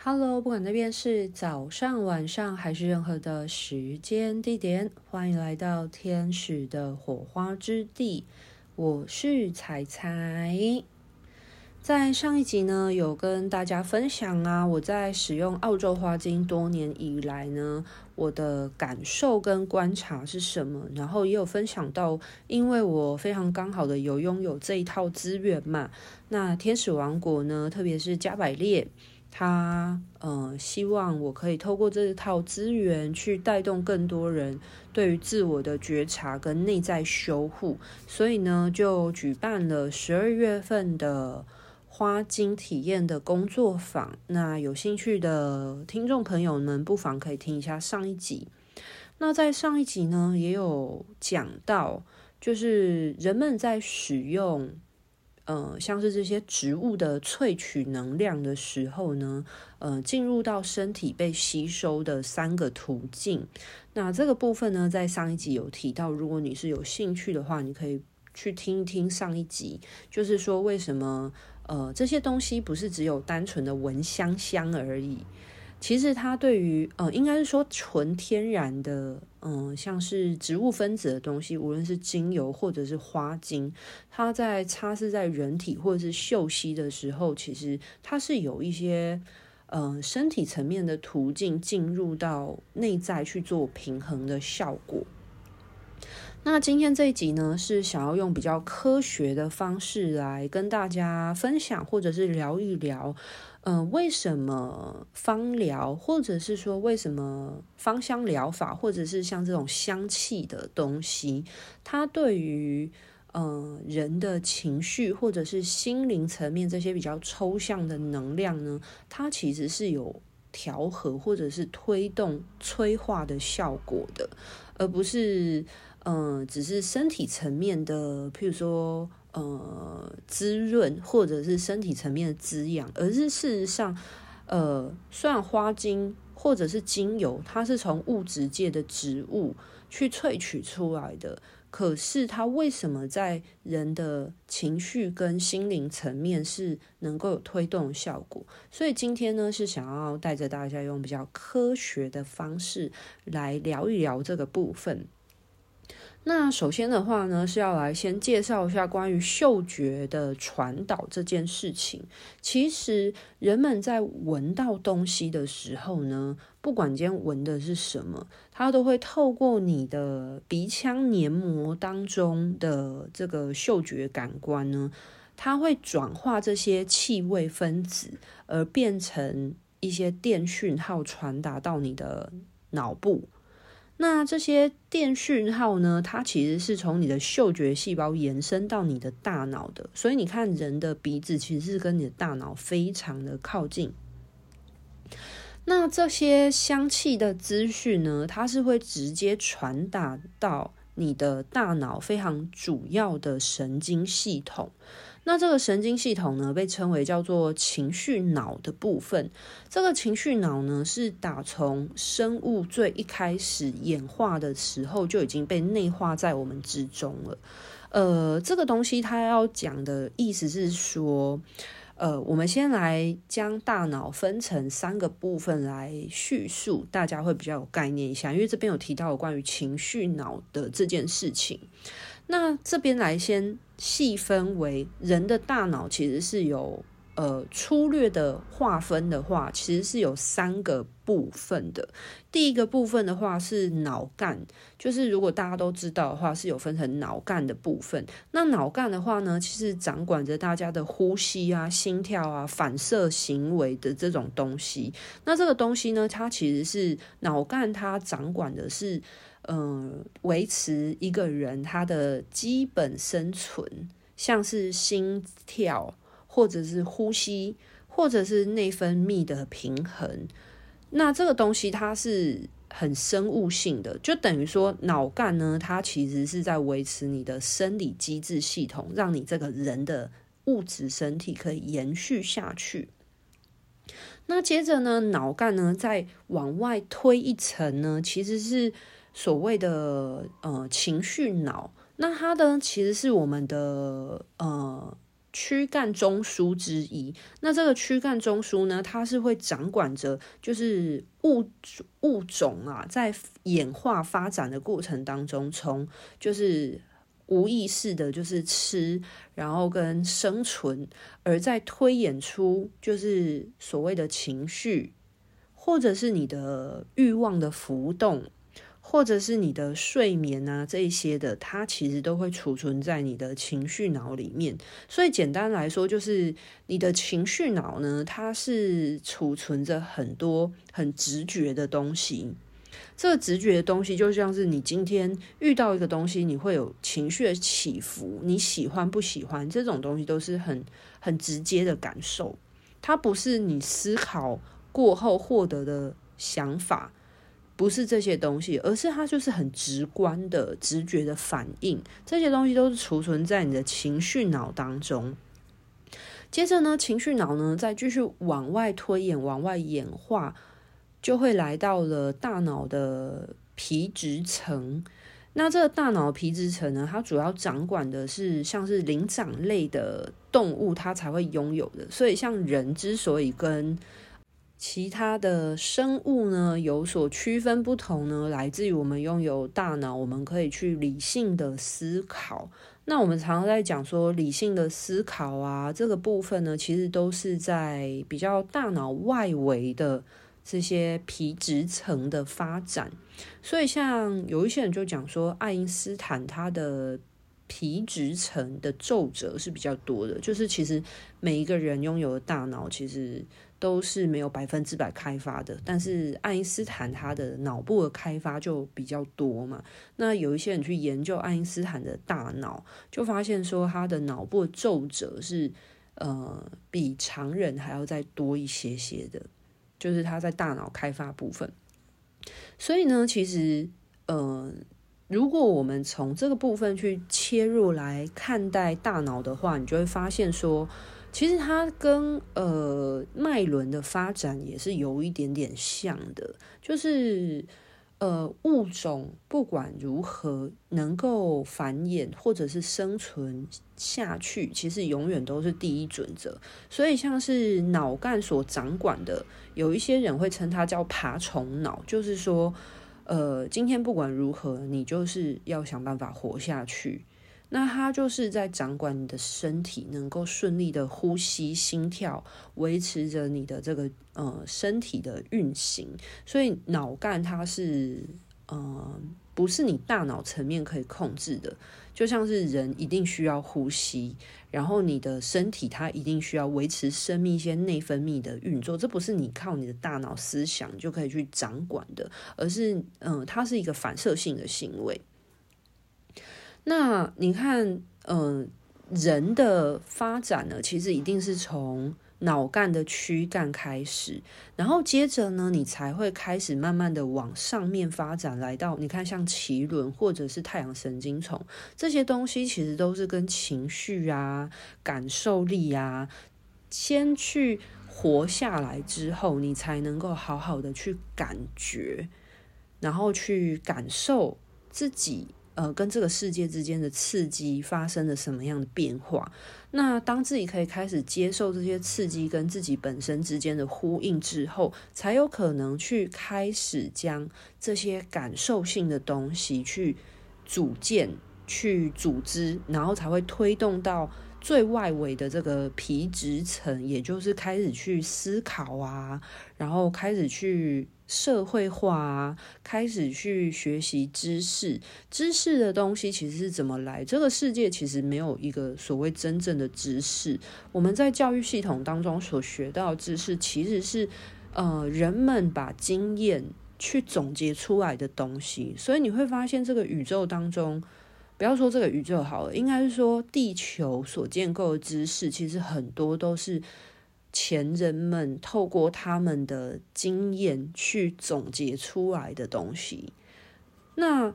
Hello，不管那边是早上、晚上还是任何的时间地点，欢迎来到天使的火花之地。我是彩彩。在上一集呢，有跟大家分享啊，我在使用澳洲花精多年以来呢，我的感受跟观察是什么？然后也有分享到，因为我非常刚好的有拥有这一套资源嘛，那天使王国呢，特别是加百列。他呃，希望我可以透过这套资源去带动更多人对于自我的觉察跟内在修护，所以呢，就举办了十二月份的花精体验的工作坊。那有兴趣的听众朋友们，不妨可以听一下上一集。那在上一集呢，也有讲到，就是人们在使用。呃，像是这些植物的萃取能量的时候呢，呃，进入到身体被吸收的三个途径。那这个部分呢，在上一集有提到，如果你是有兴趣的话，你可以去听一听上一集，就是说为什么呃这些东西不是只有单纯的闻香香而已。其实它对于呃，应该是说纯天然的，嗯、像是植物分子的东西，无论是精油或者是花精，它在擦拭在人体或者是嗅吸的时候，其实它是有一些呃身体层面的途径进入到内在去做平衡的效果。那今天这一集呢，是想要用比较科学的方式来跟大家分享，或者是聊一聊。嗯、呃，为什么芳疗，或者是说为什么芳香疗法，或者是像这种香气的东西，它对于呃人的情绪或者是心灵层面这些比较抽象的能量呢？它其实是有调和或者是推动催化的效果的，而不是嗯、只是身体层面的，譬如说。呃，滋润或者是身体层面的滋养，而是事实上，呃，虽然花精或者是精油，它是从物质界的植物去萃取出来的，可是它为什么在人的情绪跟心灵层面是能够有推动效果？所以今天呢，是想要带着大家用比较科学的方式来聊一聊这个部分。那首先的话呢，是要来先介绍一下关于嗅觉的传导这件事情。其实人们在闻到东西的时候呢，不管今天闻的是什么，它都会透过你的鼻腔黏膜当中的这个嗅觉感官呢，它会转化这些气味分子，而变成一些电讯号传达到你的脑部。那这些电讯号呢，它其实是从你的嗅觉细胞延伸到你的大脑的，所以你看人的鼻子其实是跟你的大脑非常的靠近。那这些香气的资讯呢，它是会直接传达到你的大脑非常主要的神经系统。那这个神经系统呢，被称为叫做情绪脑的部分。这个情绪脑呢，是打从生物最一开始演化的时候就已经被内化在我们之中了。呃，这个东西它要讲的意思是说，呃，我们先来将大脑分成三个部分来叙述，大家会比较有概念一下。因为这边有提到有关于情绪脑的这件事情。那这边来先细分为人的大脑，其实是有呃粗略的划分的话，其实是有三个部分的。第一个部分的话是脑干，就是如果大家都知道的话，是有分成脑干的部分。那脑干的话呢，其实掌管着大家的呼吸啊、心跳啊、反射行为的这种东西。那这个东西呢，它其实是脑干，它掌管的是。嗯，维持一个人他的基本生存，像是心跳，或者是呼吸，或者是内分泌的平衡。那这个东西它是很生物性的，就等于说脑干呢，它其实是在维持你的生理机制系统，让你这个人的物质身体可以延续下去。那接着呢，脑干呢再往外推一层呢，其实是。所谓的呃情绪脑，那它的其实是我们的呃躯干中枢之一。那这个躯干中枢呢，它是会掌管着，就是物物种啊，在演化发展的过程当中，从就是无意识的，就是吃，然后跟生存，而在推演出就是所谓的情绪，或者是你的欲望的浮动。或者是你的睡眠啊，这一些的，它其实都会储存在你的情绪脑里面。所以简单来说，就是你的情绪脑呢，它是储存着很多很直觉的东西。这个直觉的东西，就像是你今天遇到一个东西，你会有情绪的起伏，你喜欢不喜欢，这种东西都是很很直接的感受。它不是你思考过后获得的想法。不是这些东西，而是它就是很直观的直觉的反应。这些东西都是储存在你的情绪脑当中。接着呢，情绪脑呢再继续往外推演、往外演化，就会来到了大脑的皮质层。那这个大脑皮质层呢，它主要掌管的是像是灵长类的动物，它才会拥有的。所以，像人之所以跟其他的生物呢，有所区分不同呢，来自于我们拥有大脑，我们可以去理性的思考。那我们常常在讲说理性的思考啊，这个部分呢，其实都是在比较大脑外围的这些皮质层的发展。所以，像有一些人就讲说，爱因斯坦他的皮质层的皱褶是比较多的，就是其实每一个人拥有的大脑，其实。都是没有百分之百开发的，但是爱因斯坦他的脑部的开发就比较多嘛。那有一些人去研究爱因斯坦的大脑，就发现说他的脑部皱褶是呃比常人还要再多一些些的，就是他在大脑开发部分。所以呢，其实呃，如果我们从这个部分去切入来看待大脑的话，你就会发现说。其实它跟呃脉轮的发展也是有一点点像的，就是呃物种不管如何能够繁衍或者是生存下去，其实永远都是第一准则。所以像是脑干所掌管的，有一些人会称它叫爬虫脑，就是说呃今天不管如何，你就是要想办法活下去。那它就是在掌管你的身体，能够顺利的呼吸、心跳，维持着你的这个呃身体的运行。所以脑干它是呃不是你大脑层面可以控制的，就像是人一定需要呼吸，然后你的身体它一定需要维持生命一些内分泌的运作，这不是你靠你的大脑思想就可以去掌管的，而是嗯、呃，它是一个反射性的行为。那你看，嗯、呃，人的发展呢，其实一定是从脑干的躯干开始，然后接着呢，你才会开始慢慢的往上面发展，来到你看像脐轮或者是太阳神经丛这些东西，其实都是跟情绪啊、感受力啊，先去活下来之后，你才能够好好的去感觉，然后去感受自己。呃，跟这个世界之间的刺激发生了什么样的变化？那当自己可以开始接受这些刺激跟自己本身之间的呼应之后，才有可能去开始将这些感受性的东西去组建、去组织，然后才会推动到最外围的这个皮质层，也就是开始去思考啊，然后开始去。社会化啊，开始去学习知识，知识的东西其实是怎么来？这个世界其实没有一个所谓真正的知识。我们在教育系统当中所学到知识，其实是呃人们把经验去总结出来的东西。所以你会发现，这个宇宙当中，不要说这个宇宙好了，应该是说地球所建构的知识，其实很多都是。前人们透过他们的经验去总结出来的东西，那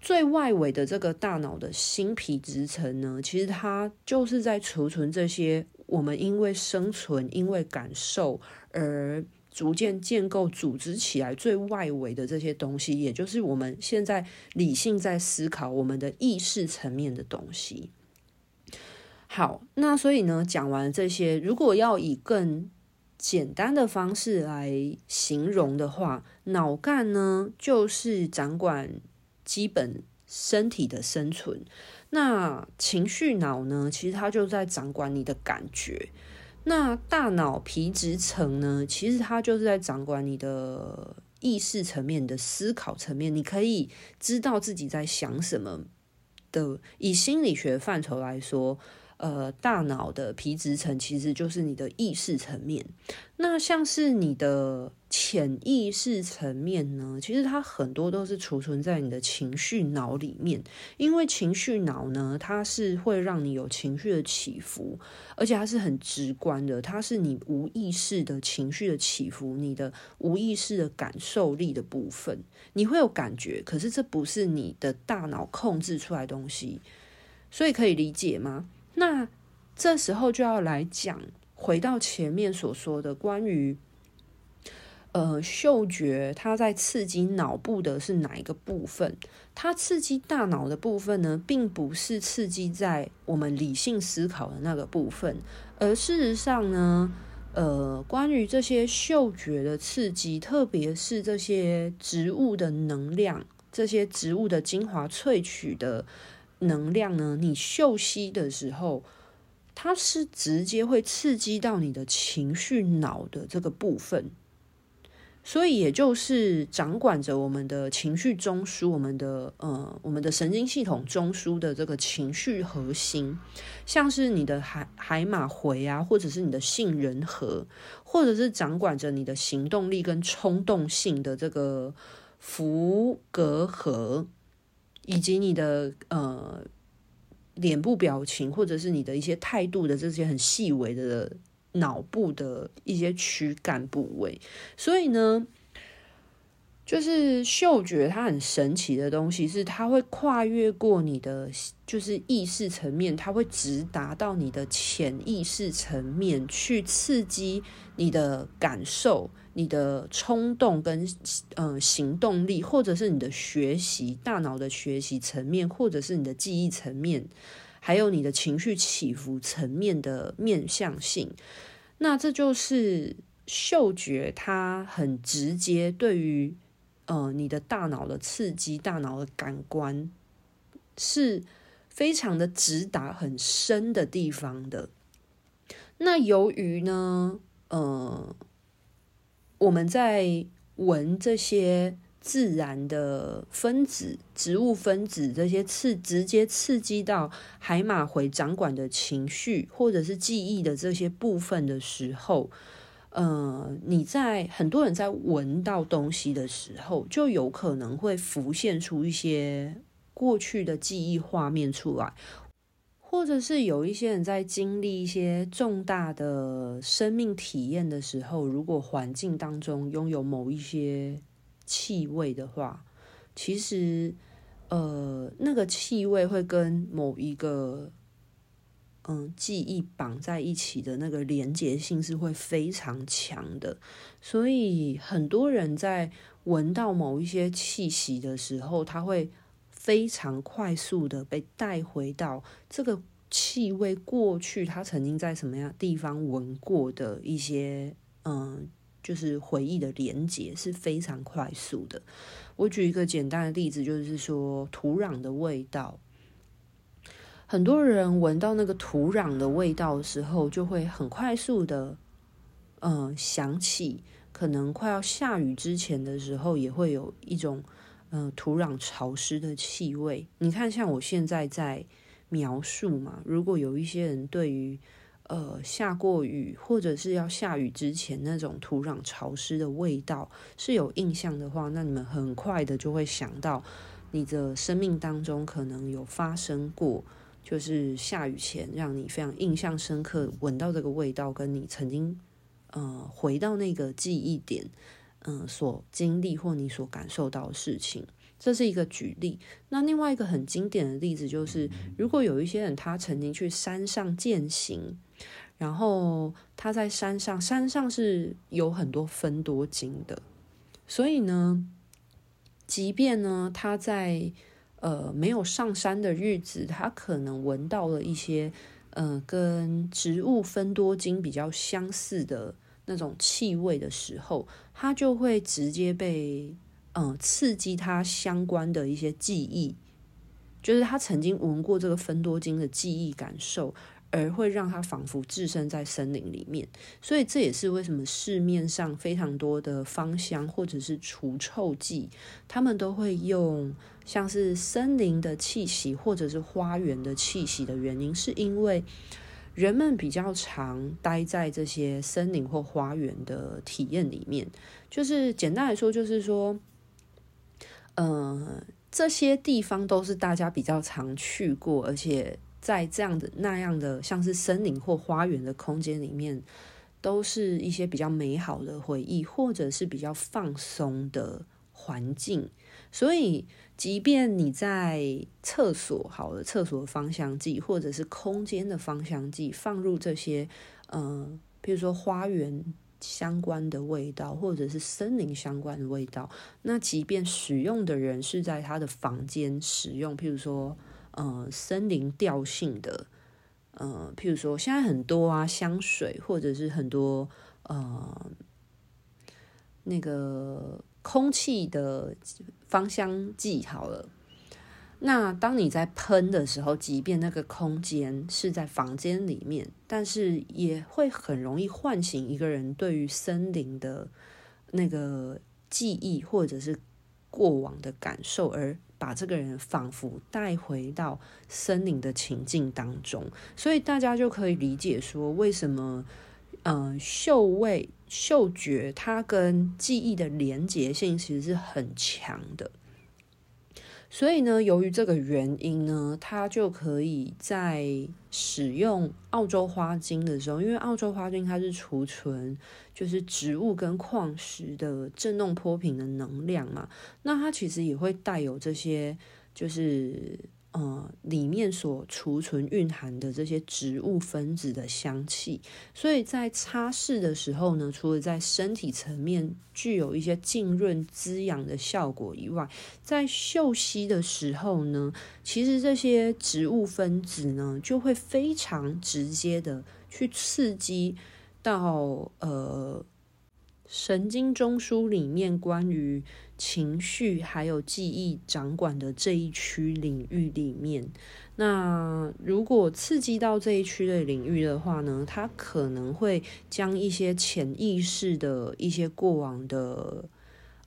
最外围的这个大脑的新皮质层呢，其实它就是在储存这些我们因为生存、因为感受而逐渐建构、组织起来最外围的这些东西，也就是我们现在理性在思考我们的意识层面的东西。好，那所以呢，讲完这些，如果要以更简单的方式来形容的话，脑干呢就是掌管基本身体的生存，那情绪脑呢，其实它就在掌管你的感觉。那大脑皮质层呢，其实它就是在掌管你的意识层面的思考层面，你可以知道自己在想什么的。以心理学范畴来说。呃，大脑的皮质层其实就是你的意识层面。那像是你的潜意识层面呢，其实它很多都是储存在你的情绪脑里面。因为情绪脑呢，它是会让你有情绪的起伏，而且它是很直观的，它是你无意识的情绪的起伏，你的无意识的感受力的部分。你会有感觉，可是这不是你的大脑控制出来的东西，所以可以理解吗？那这时候就要来讲，回到前面所说的关于，呃，嗅觉它在刺激脑部的是哪一个部分？它刺激大脑的部分呢，并不是刺激在我们理性思考的那个部分，而事实上呢，呃，关于这些嗅觉的刺激，特别是这些植物的能量，这些植物的精华萃取的。能量呢？你嗅吸的时候，它是直接会刺激到你的情绪脑的这个部分，所以也就是掌管着我们的情绪中枢，我们的呃，我们的神经系统中枢的这个情绪核心，像是你的海海马回啊，或者是你的杏仁核，或者是掌管着你的行动力跟冲动性的这个福格核。以及你的呃脸部表情，或者是你的一些态度的这些很细微的脑部的一些躯干部位，所以呢，就是嗅觉它很神奇的东西，是它会跨越过你的就是意识层面，它会直达到你的潜意识层面去刺激你的感受。你的冲动跟呃行动力，或者是你的学习大脑的学习层面，或者是你的记忆层面，还有你的情绪起伏层面的面向性，那这就是嗅觉，它很直接对于呃你的大脑的刺激，大脑的感官是非常的直达很深的地方的。那由于呢，呃。我们在闻这些自然的分子、植物分子，这些刺直接刺激到海马回掌管的情绪或者是记忆的这些部分的时候，呃，你在很多人在闻到东西的时候，就有可能会浮现出一些过去的记忆画面出来。或者是有一些人在经历一些重大的生命体验的时候，如果环境当中拥有某一些气味的话，其实呃，那个气味会跟某一个嗯记忆绑在一起的那个连结性是会非常强的。所以很多人在闻到某一些气息的时候，他会。非常快速的被带回到这个气味过去，他曾经在什么样地方闻过的一些，嗯，就是回忆的连接是非常快速的。我举一个简单的例子，就是说土壤的味道。很多人闻到那个土壤的味道的时候，就会很快速的，嗯，想起可能快要下雨之前的时候，也会有一种。嗯、呃，土壤潮湿的气味，你看，像我现在在描述嘛。如果有一些人对于呃下过雨或者是要下雨之前那种土壤潮湿的味道是有印象的话，那你们很快的就会想到你的生命当中可能有发生过，就是下雨前让你非常印象深刻，闻到这个味道，跟你曾经呃回到那个记忆点。嗯，所经历或你所感受到的事情，这是一个举例。那另外一个很经典的例子就是，如果有一些人他曾经去山上践行，然后他在山上，山上是有很多芬多精的，所以呢，即便呢他在呃没有上山的日子，他可能闻到了一些呃，跟植物芬多精比较相似的那种气味的时候，他就会直接被嗯、刺激他相关的一些记忆，就是他曾经闻过这个芬多精的记忆感受。而会让它仿佛置身在森林里面，所以这也是为什么市面上非常多的芳香或者是除臭剂，他们都会用像是森林的气息或者是花园的气息的原因，是因为人们比较常待在这些森林或花园的体验里面。就是简单来说，就是说，呃，这些地方都是大家比较常去过，而且。在这样的那样的像是森林或花园的空间里面，都是一些比较美好的回忆，或者是比较放松的环境。所以，即便你在厕所，好了，厕所的芳香剂，或者是空间的芳香剂，放入这些，呃，比如说花园相关的味道，或者是森林相关的味道，那即便使用的人是在他的房间使用，譬如说。呃，森林调性的，呃，譬如说现在很多啊香水，或者是很多呃那个空气的芳香剂，好了。那当你在喷的时候，即便那个空间是在房间里面，但是也会很容易唤醒一个人对于森林的那个记忆，或者是过往的感受而。把这个人仿佛带回到森林的情境当中，所以大家就可以理解说，为什么，呃，嗅味、嗅觉它跟记忆的连结性其实是很强的。所以呢，由于这个原因呢，它就可以在使用澳洲花精的时候，因为澳洲花精它是储存就是植物跟矿石的振动波频的能量嘛，那它其实也会带有这些就是。呃，里面所储存蕴含的这些植物分子的香气，所以在擦拭的时候呢，除了在身体层面具有一些浸润滋养的效果以外，在嗅吸的时候呢，其实这些植物分子呢，就会非常直接的去刺激到呃。神经中枢里面关于情绪还有记忆掌管的这一区领域里面，那如果刺激到这一区的领域的话呢，它可能会将一些潜意识的一些过往的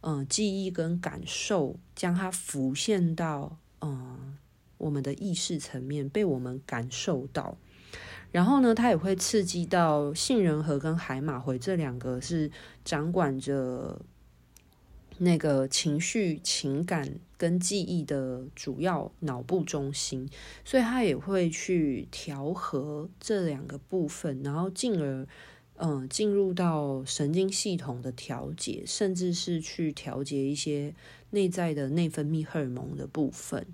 呃记忆跟感受，将它浮现到呃我们的意识层面，被我们感受到。然后呢，它也会刺激到杏仁核跟海马回这两个是掌管着那个情绪、情感跟记忆的主要脑部中心，所以它也会去调和这两个部分，然后进而嗯、进入到神经系统的调节，甚至是去调节一些内在的内分泌荷尔蒙的部分。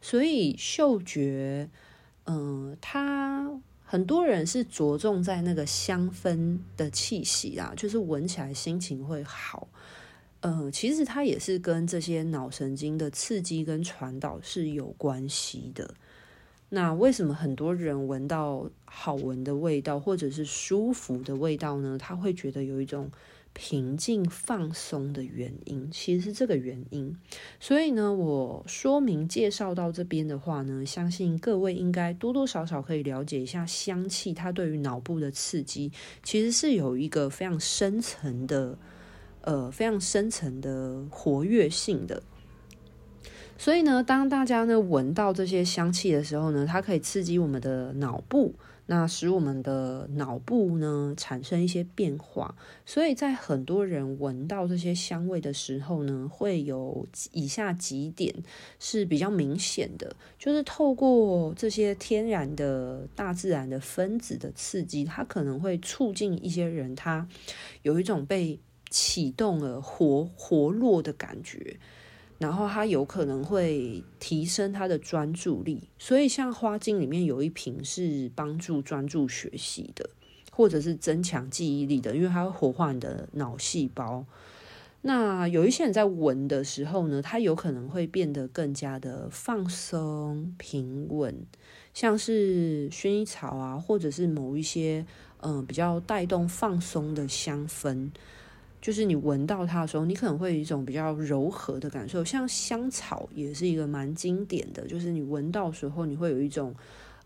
所以嗅觉，嗯、它。很多人是着重在那个香氛的气息啊，就是闻起来心情会好。呃，其实它也是跟这些脑神经的刺激跟传导是有关系的。那为什么很多人闻到好闻的味道或者是舒服的味道呢？他会觉得有一种。平静放松的原因，其实是这个原因。所以呢，我说明介绍到这边的话呢，相信各位应该多多少少可以了解一下香气，它对于脑部的刺激，其实是有一个非常深层的，呃，非常深层的活跃性的。所以呢，当大家呢闻到这些香气的时候呢，它可以刺激我们的脑部。那使我们的脑部呢产生一些变化，所以在很多人闻到这些香味的时候呢，会有以下几点是比较明显的，就是透过这些天然的大自然的分子的刺激，它可能会促进一些人他有一种被启动了活活络的感觉。然后它有可能会提升他的专注力，所以像花精里面有一瓶是帮助专注学习的，或者是增强记忆力的，因为它会活化你的脑细胞。那有一些人在闻的时候呢，他有可能会变得更加的放松、平稳，像是薰衣草啊，或者是某一些嗯、比较带动放松的香氛，就是你闻到它的时候，你可能会有一种比较柔和的感受。像香草也是一个蛮经典的，就是你闻到时候，你会有一种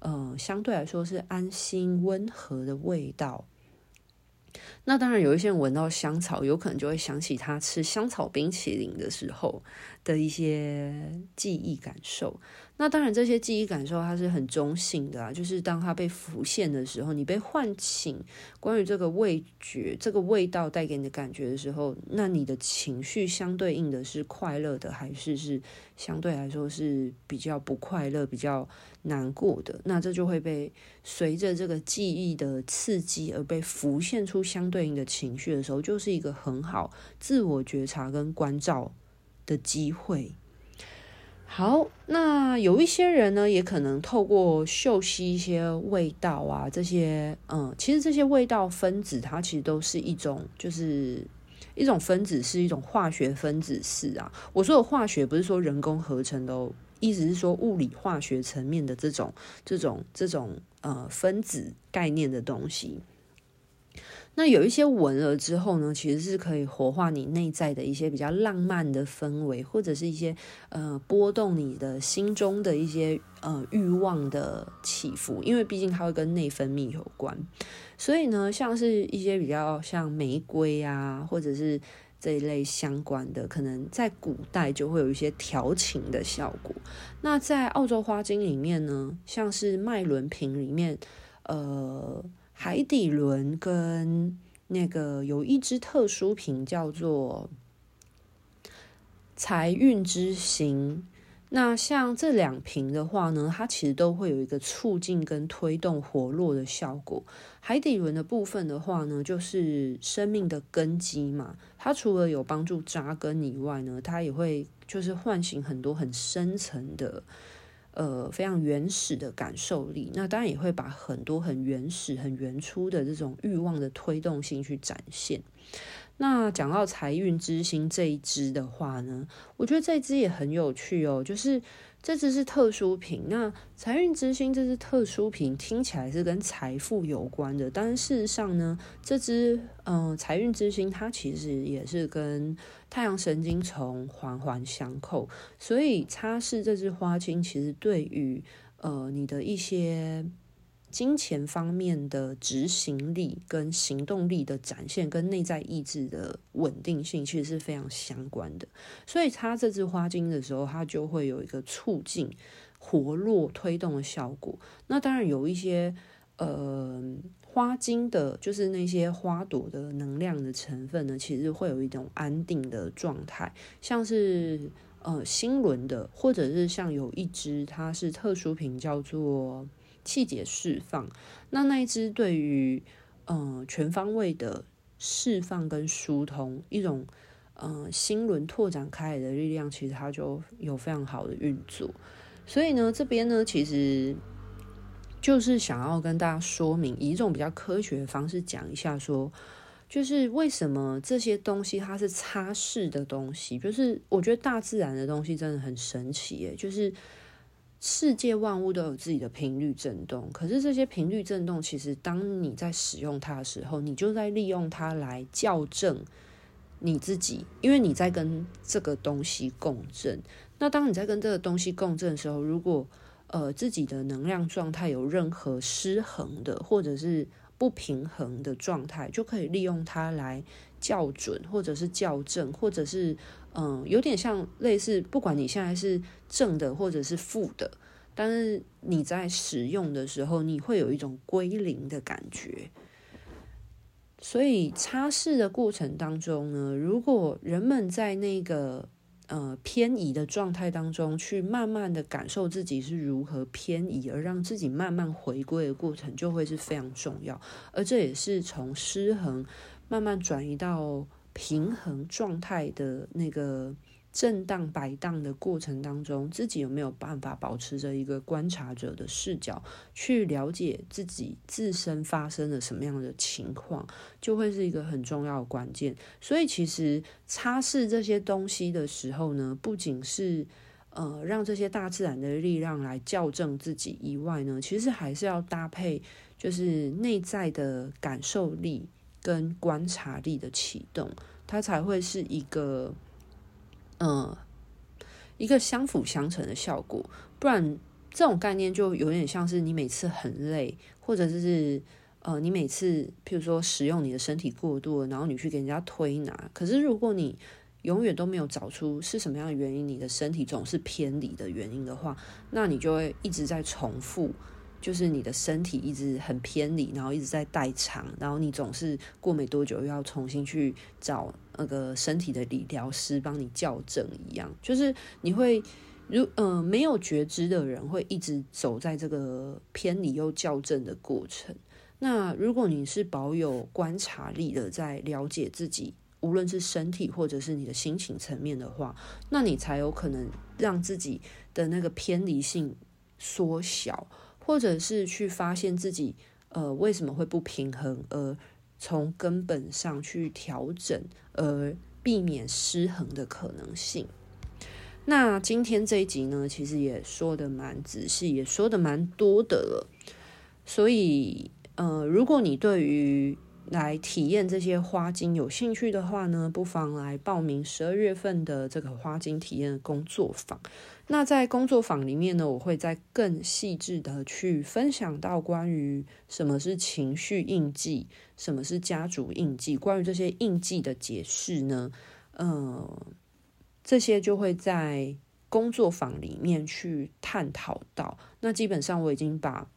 呃相对来说是安心温和的味道。那当然，有一些人闻到香草，有可能就会想起他吃香草冰淇淋的时候的一些记忆感受。那当然，这些记忆感受它是很中性的啊，就是当它被浮现的时候，你被唤醒关于这个味觉、这个味道带给你的感觉的时候，那你的情绪相对应的是快乐的，还是是相对来说是比较不快乐、比较难过的？那这就会被随着这个记忆的刺激而被浮现出相对应的情绪的时候，就是一个很好自我觉察跟关照的机会。好，那有一些人呢，也可能透过嗅吸一些味道啊，这些，嗯，其实这些味道分子，它其实都是一种，就是一种分子，是一种化学分子式啊。我说的化学，不是说人工合成的哦，意思是说物理化学层面的这种、这种、这种，呃，分子概念的东西。那有一些闻了之后呢，其实是可以活化你内在的一些比较浪漫的氛围，或者是一些呃波动你的心中的一些呃欲望的起伏，因为毕竟它会跟内分泌有关。所以呢，像是一些比较像玫瑰啊，或者是这一类相关的，可能在古代就会有一些调情的效果。那在澳洲花精里面呢，像是麦伦瓶里面，呃。海底轮跟那个有一支特殊瓶叫做财运之星，那像这两瓶的话呢，它其实都会有一个促进跟推动活络的效果。海底轮的部分的话呢，就是生命的根基嘛，它除了有帮助扎根以外呢，它也会就是唤醒很多很深层的。呃，非常原始的感受力，那当然也会把很多很原始、很原初的这种欲望的推动性去展现。那讲到财运之星这一支的话呢，我觉得这一支也很有趣哦，就是。这支是特殊瓶，那财运之星这支特殊瓶听起来是跟财富有关的，但事实上呢，这支嗯、呃、财运之星它其实也是跟太阳神经丛环环相扣，所以擦拭这支花精其实对于呃你的一些。金钱方面的执行力跟行动力的展现，跟内在意志的稳定性，其实是非常相关的。所以擦这支花精的时候，它就会有一个促进、活络、推动的效果。那当然有一些呃花精的，就是那些花朵的能量的成分呢，其实会有一种安定的状态，像是呃星轮的，或者是像有一支它是特殊品，叫做。气节释放，那那一支对于嗯、全方位的释放跟疏通，一种嗯、呃、心轮拓展开来的力量，其实它就有非常好的运作。所以呢，这边呢其实就是想要跟大家说明，以一种比较科学的方式讲一下说，说就是为什么这些东西它是擦拭的东西，就是我觉得大自然的东西真的很神奇耶，就是。世界万物都有自己的频率震动，可是这些频率震动，其实当你在使用它的时候，你就在利用它来校正你自己，因为你在跟这个东西共振。那当你在跟这个东西共振的时候，如果呃自己的能量状态有任何失衡的，或者是不平衡的状态，就可以利用它来校准，或者是校正，或者是。嗯，有点像类似，不管你现在是正的或者是负的，但是你在使用的时候，你会有一种归零的感觉。所以擦拭的过程当中呢，如果人们在那个呃偏移的状态当中，去慢慢的感受自己是如何偏移，而让自己慢慢回归的过程，就会是非常重要。而这也是从失衡慢慢转移到。平衡状态的那个震荡摆荡的过程当中，自己有没有办法保持着一个观察者的视角，去了解自己自身发生了什么样的情况，就会是一个很重要的关键。所以，其实擦拭这些东西的时候呢，不仅是呃让这些大自然的力量来校正自己以外呢，其实还是要搭配就是内在的感受力跟观察力的启动，它才会是一个。嗯，一个相辅相成的效果，不然这种概念就有点像是你每次很累，或者是呃，你每次譬如说使用你的身体过度，然后你去给人家推拿，可是如果你永远都没有找出是什么样的原因，你的身体总是偏离的原因的话，那你就会一直在重复。就是你的身体一直很偏离，然后一直在代偿，然后你总是过没多久又要重新去找那个身体的理疗师帮你校正一样。就是你会如、呃、没有觉知的人会一直走在这个偏离又校正的过程。那如果你是保有观察力的，在了解自己，无论是身体或者是你的心情层面的话，那你才有可能让自己的那个偏离性缩小。或者是去发现自己，呃，为什么会不平衡，而从根本上去调整，而避免失衡的可能性。那今天这一集呢，其实也说的蛮仔细，也说的蛮多的了。所以，呃，如果你对于来体验这些花精有兴趣的话呢，不妨来报名十二月份的这个花精体验工作坊。那在工作坊里面呢，我会再更细致的去分享到关于什么是情绪印记，什么是家族印记，关于这些印记的解释呢，呃，这些就会在工作坊里面去探讨到。那基本上我已经把。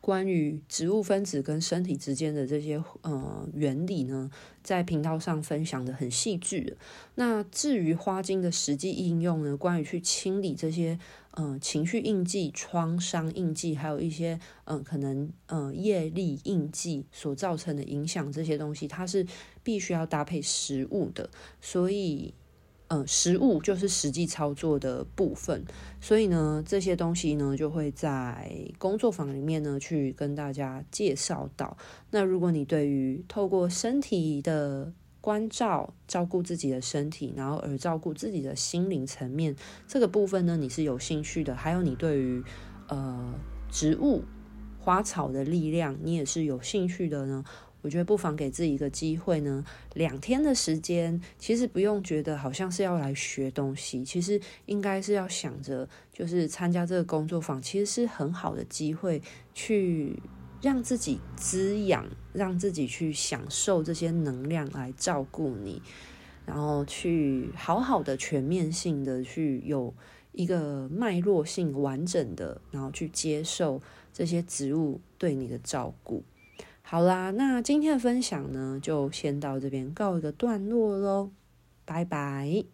关于植物分子跟身体之间的这些呃原理呢，在频道上分享的很细致。那至于花精的实际应用呢，关于去清理这些呃情绪印记、创伤印记，还有一些呃可能呃业力印记所造成的影响，这些东西它是必须要搭配食物的，所以。嗯，实物就是实际操作的部分，所以呢，这些东西呢就会在工作坊里面呢去跟大家介绍到。那如果你对于透过身体的关照，照顾自己的身体，然后而照顾自己的心灵层面这个部分呢，你是有兴趣的，还有你对于呃植物花草的力量，你也是有兴趣的呢。我觉得不妨给自己一个机会呢，两天的时间，其实不用觉得好像是要来学东西，其实应该是要想着，就是参加这个工作坊，其实是很好的机会，去让自己滋养，让自己去享受这些能量来照顾你，然后去好好的全面性的去有一个脉络性完整的，然后去接受这些植物对你的照顾。好啦，那今天的分享呢，就先到这边告一个段落喽，拜拜。